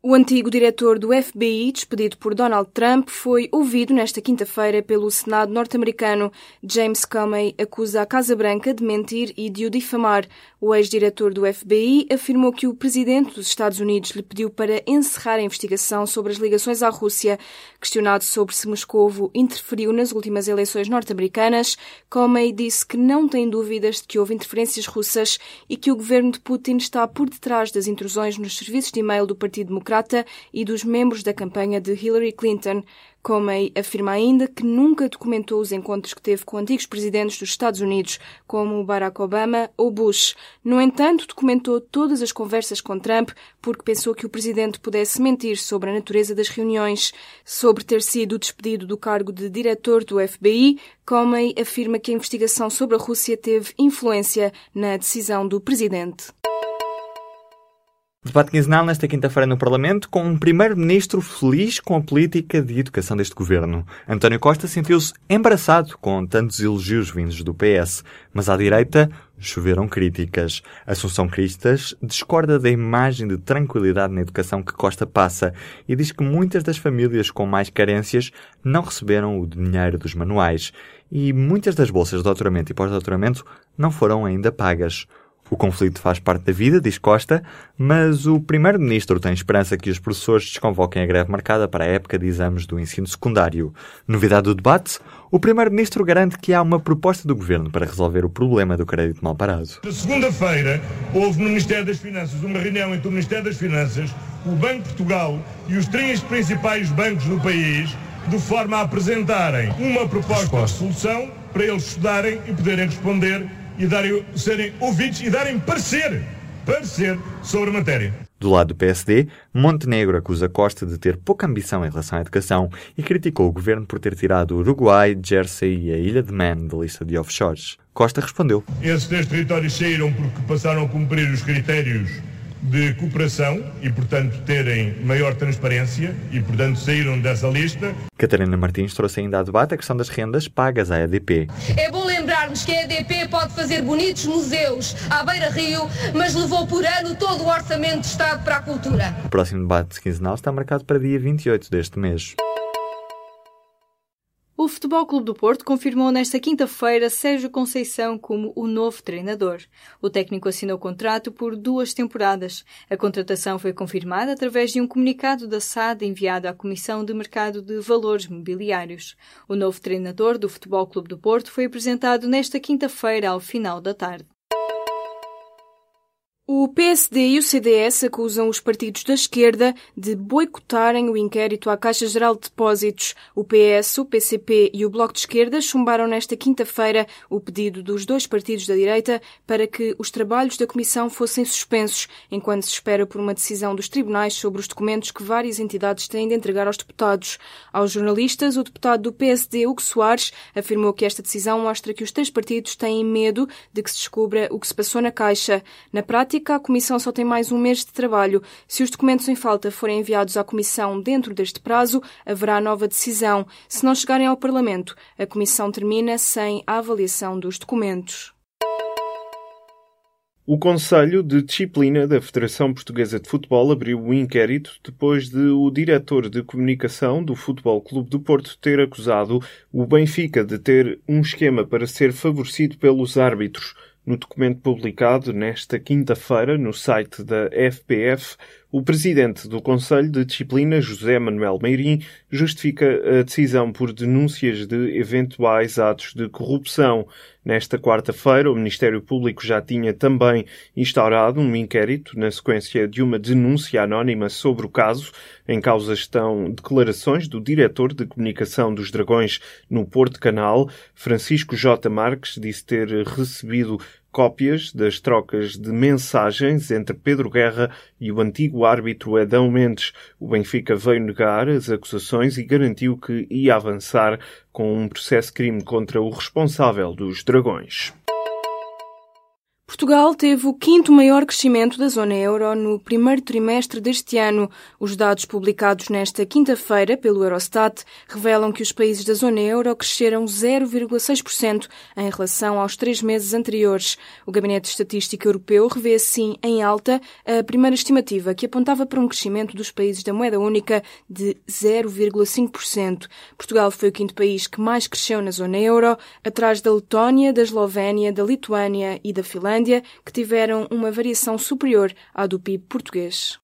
O antigo diretor do FBI, despedido por Donald Trump, foi ouvido nesta quinta-feira pelo Senado norte-americano. James Comey acusa a Casa Branca de mentir e de o difamar. O ex-diretor do FBI afirmou que o presidente dos Estados Unidos lhe pediu para encerrar a investigação sobre as ligações à Rússia. Questionado sobre se Moscovo interferiu nas últimas eleições norte-americanas, Comey disse que não tem dúvidas de que houve interferências russas e que o governo de Putin está por detrás das intrusões nos serviços de e-mail do Partido Democrata Democrata e dos membros da campanha de Hillary Clinton. Comey afirma ainda que nunca documentou os encontros que teve com antigos presidentes dos Estados Unidos, como Barack Obama ou Bush. No entanto, documentou todas as conversas com Trump porque pensou que o presidente pudesse mentir sobre a natureza das reuniões. Sobre ter sido despedido do cargo de diretor do FBI, Comey afirma que a investigação sobre a Rússia teve influência na decisão do presidente. Debate quinzenal nesta quinta-feira no Parlamento, com um primeiro-ministro feliz com a política de educação deste governo. António Costa sentiu-se embaraçado com tantos elogios vindos do PS, mas à direita choveram críticas. Assunção Cristas discorda da imagem de tranquilidade na educação que Costa passa e diz que muitas das famílias com mais carências não receberam o dinheiro dos manuais e muitas das bolsas de doutoramento e pós-doutoramento não foram ainda pagas. O conflito faz parte da vida, diz Costa, mas o Primeiro-Ministro tem esperança que os professores desconvoquem a greve marcada para a época de exames do ensino secundário. Novidade do debate? O Primeiro-Ministro garante que há uma proposta do Governo para resolver o problema do crédito mal parado. Na segunda-feira, houve no Ministério das Finanças uma reunião entre o Ministério das Finanças, o Banco de Portugal e os três principais bancos do país, de forma a apresentarem uma proposta de solução para eles estudarem e poderem responder e darem, serem ouvidos e darem parecer, parecer sobre a matéria. Do lado do PSD, Montenegro acusa Costa de ter pouca ambição em relação à educação e criticou o governo por ter tirado o Uruguai, Jersey e a Ilha de Man da lista de offshores. Costa respondeu. Esses três territórios saíram porque passaram a cumprir os critérios de cooperação e, portanto, terem maior transparência e, portanto, saíram dessa lista. Catarina Martins trouxe ainda a debate a questão das rendas pagas à EDP. É bom lembrarmos que a EDP pode fazer bonitos museus à beira-rio, mas levou por ano todo o orçamento de Estado para a cultura. O próximo debate quinzenal está marcado para dia 28 deste mês. O Futebol Clube do Porto confirmou nesta quinta-feira Sérgio Conceição como o novo treinador. O técnico assinou contrato por duas temporadas. A contratação foi confirmada através de um comunicado da SAD enviado à Comissão de Mercado de Valores Mobiliários. O novo treinador do Futebol Clube do Porto foi apresentado nesta quinta-feira ao final da tarde. O PSD e o CDS acusam os partidos da esquerda de boicotarem o inquérito à Caixa Geral de Depósitos. O PS, o PCP e o Bloco de Esquerda chumbaram nesta quinta-feira o pedido dos dois partidos da direita para que os trabalhos da Comissão fossem suspensos, enquanto se espera por uma decisão dos tribunais sobre os documentos que várias entidades têm de entregar aos deputados. Aos jornalistas, o deputado do PSD, Hugo Soares, afirmou que esta decisão mostra que os três partidos têm medo de que se descubra o que se passou na Caixa. Na prática, prática, a Comissão só tem mais um mês de trabalho. Se os documentos em falta forem enviados à Comissão dentro deste prazo, haverá nova decisão. Se não chegarem ao Parlamento, a Comissão termina sem a avaliação dos documentos. O Conselho de Disciplina da Federação Portuguesa de Futebol abriu o um inquérito depois de o diretor de comunicação do Futebol Clube do Porto ter acusado o Benfica de ter um esquema para ser favorecido pelos árbitros. No documento publicado nesta quinta-feira no site da FPF, o presidente do Conselho de Disciplina, José Manuel Meirim, justifica a decisão por denúncias de eventuais atos de corrupção. Nesta quarta-feira, o Ministério Público já tinha também instaurado um inquérito na sequência de uma denúncia anónima sobre o caso. Em causa estão declarações do diretor de comunicação dos Dragões no Porto Canal. Francisco J. Marques disse ter recebido cópias das trocas de mensagens entre Pedro Guerra e o antigo árbitro Edão Mendes. O Benfica veio negar as acusações e garantiu que ia avançar com um processo crime contra o responsável dos Dragões. Portugal teve o quinto maior crescimento da zona euro no primeiro trimestre deste ano. Os dados publicados nesta quinta-feira pelo Eurostat revelam que os países da zona euro cresceram 0,6% em relação aos três meses anteriores. O Gabinete de Estatística Europeu revê assim em alta a primeira estimativa, que apontava para um crescimento dos países da moeda única de 0,5%. Portugal foi o quinto país que mais cresceu na zona euro, atrás da Letónia, da Eslovénia, da Lituânia e da Finlândia Finlândia, que tiveram uma variação superior à do PIB português.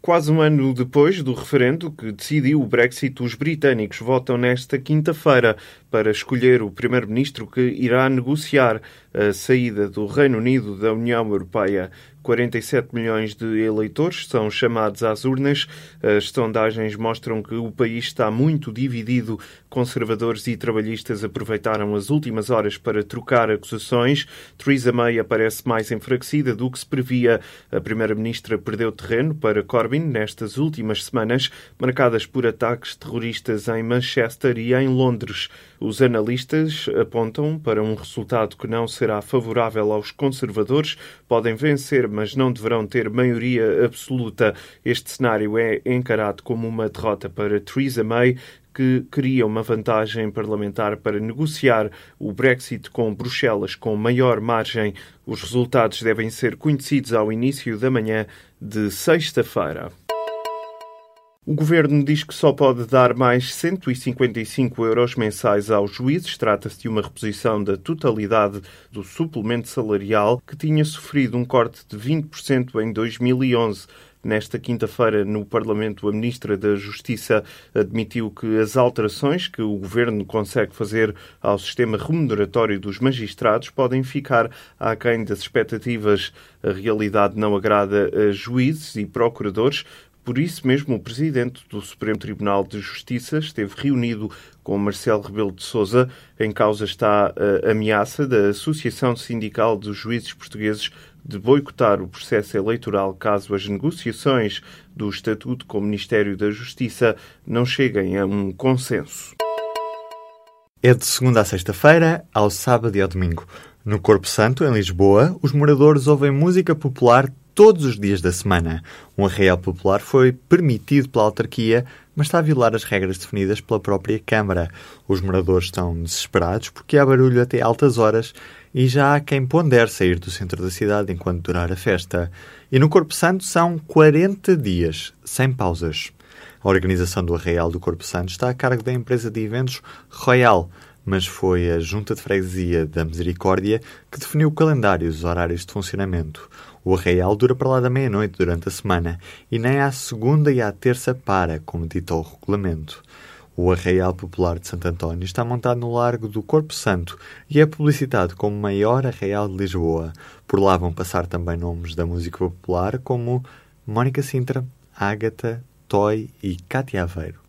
Quase um ano depois do referendo que decidiu o Brexit, os britânicos votam nesta quinta-feira para escolher o primeiro-ministro que irá negociar a saída do Reino Unido da União Europeia. 47 milhões de eleitores são chamados às urnas. As sondagens mostram que o país está muito dividido. Conservadores e trabalhistas aproveitaram as últimas horas para trocar acusações. Theresa May aparece mais enfraquecida do que se previa. A primeira-ministra perdeu terreno para Corbyn nestas últimas semanas, marcadas por ataques terroristas em Manchester e em Londres. Os analistas apontam para um resultado que não será favorável aos conservadores. Podem vencer, mas não deverão ter maioria absoluta. Este cenário é encarado como uma derrota para Theresa May, que queria uma vantagem parlamentar para negociar o Brexit com Bruxelas com maior margem. Os resultados devem ser conhecidos ao início da manhã de sexta-feira. O governo diz que só pode dar mais 155 euros mensais aos juízes. Trata-se de uma reposição da totalidade do suplemento salarial que tinha sofrido um corte de 20% em 2011. Nesta quinta-feira, no Parlamento, a Ministra da Justiça admitiu que as alterações que o Governo consegue fazer ao sistema remuneratório dos magistrados podem ficar aquém das expectativas. A realidade não agrada a juízes e procuradores, por isso mesmo, o presidente do Supremo Tribunal de Justiça esteve reunido com Marcelo Rebelo de Sousa. Em causa está a ameaça da Associação Sindical dos Juízes Portugueses de boicotar o processo eleitoral caso as negociações do Estatuto com o Ministério da Justiça não cheguem a um consenso. É de segunda a sexta-feira, ao sábado e ao domingo. No Corpo Santo, em Lisboa, os moradores ouvem música popular todos os dias da semana. Um arraial popular foi permitido pela autarquia, mas está a violar as regras definidas pela própria Câmara. Os moradores estão desesperados porque há barulho até altas horas e já há quem pondere sair do centro da cidade enquanto durar a festa. E no Corpo Santo são 40 dias, sem pausas. A organização do Arraial do Corpo Santo está a cargo da empresa de eventos Royal, mas foi a Junta de Freguesia da Misericórdia que definiu o calendário e os horários de funcionamento. O arraial dura para lá da meia-noite durante a semana e nem à segunda e à terça para, como dita o regulamento. O Arraial Popular de Santo António está montado no Largo do Corpo Santo e é publicitado como o maior arraial de Lisboa. Por lá vão passar também nomes da música popular como Mónica Sintra, Ágata, Toy e Cátia Aveiro.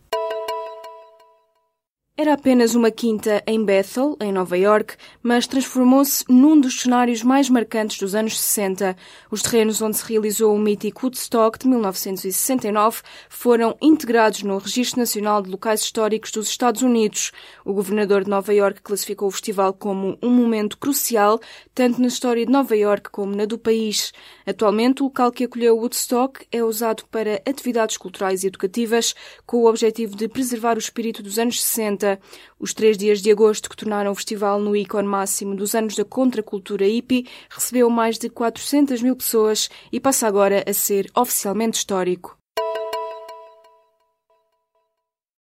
Era apenas uma quinta em Bethel, em Nova York, mas transformou-se num dos cenários mais marcantes dos anos 60. Os terrenos onde se realizou o mítico Woodstock de 1969 foram integrados no Registro Nacional de Locais Históricos dos Estados Unidos. O governador de Nova York classificou o festival como um momento crucial, tanto na história de Nova York como na do país. Atualmente, o local que acolheu Woodstock é usado para atividades culturais e educativas, com o objetivo de preservar o espírito dos anos 60 os três dias de agosto, que tornaram o festival no ícone máximo dos anos da contracultura hippie, recebeu mais de 400 mil pessoas e passa agora a ser oficialmente histórico.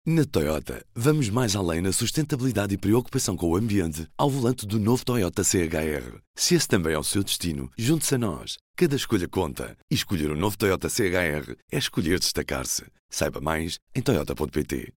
Na Toyota, vamos mais além na sustentabilidade e preocupação com o ambiente ao volante do novo Toyota CHR. Se esse também é o seu destino, junte-se a nós. Cada escolha conta. E escolher o um novo Toyota CHR é escolher destacar-se. Saiba mais em Toyota.pt.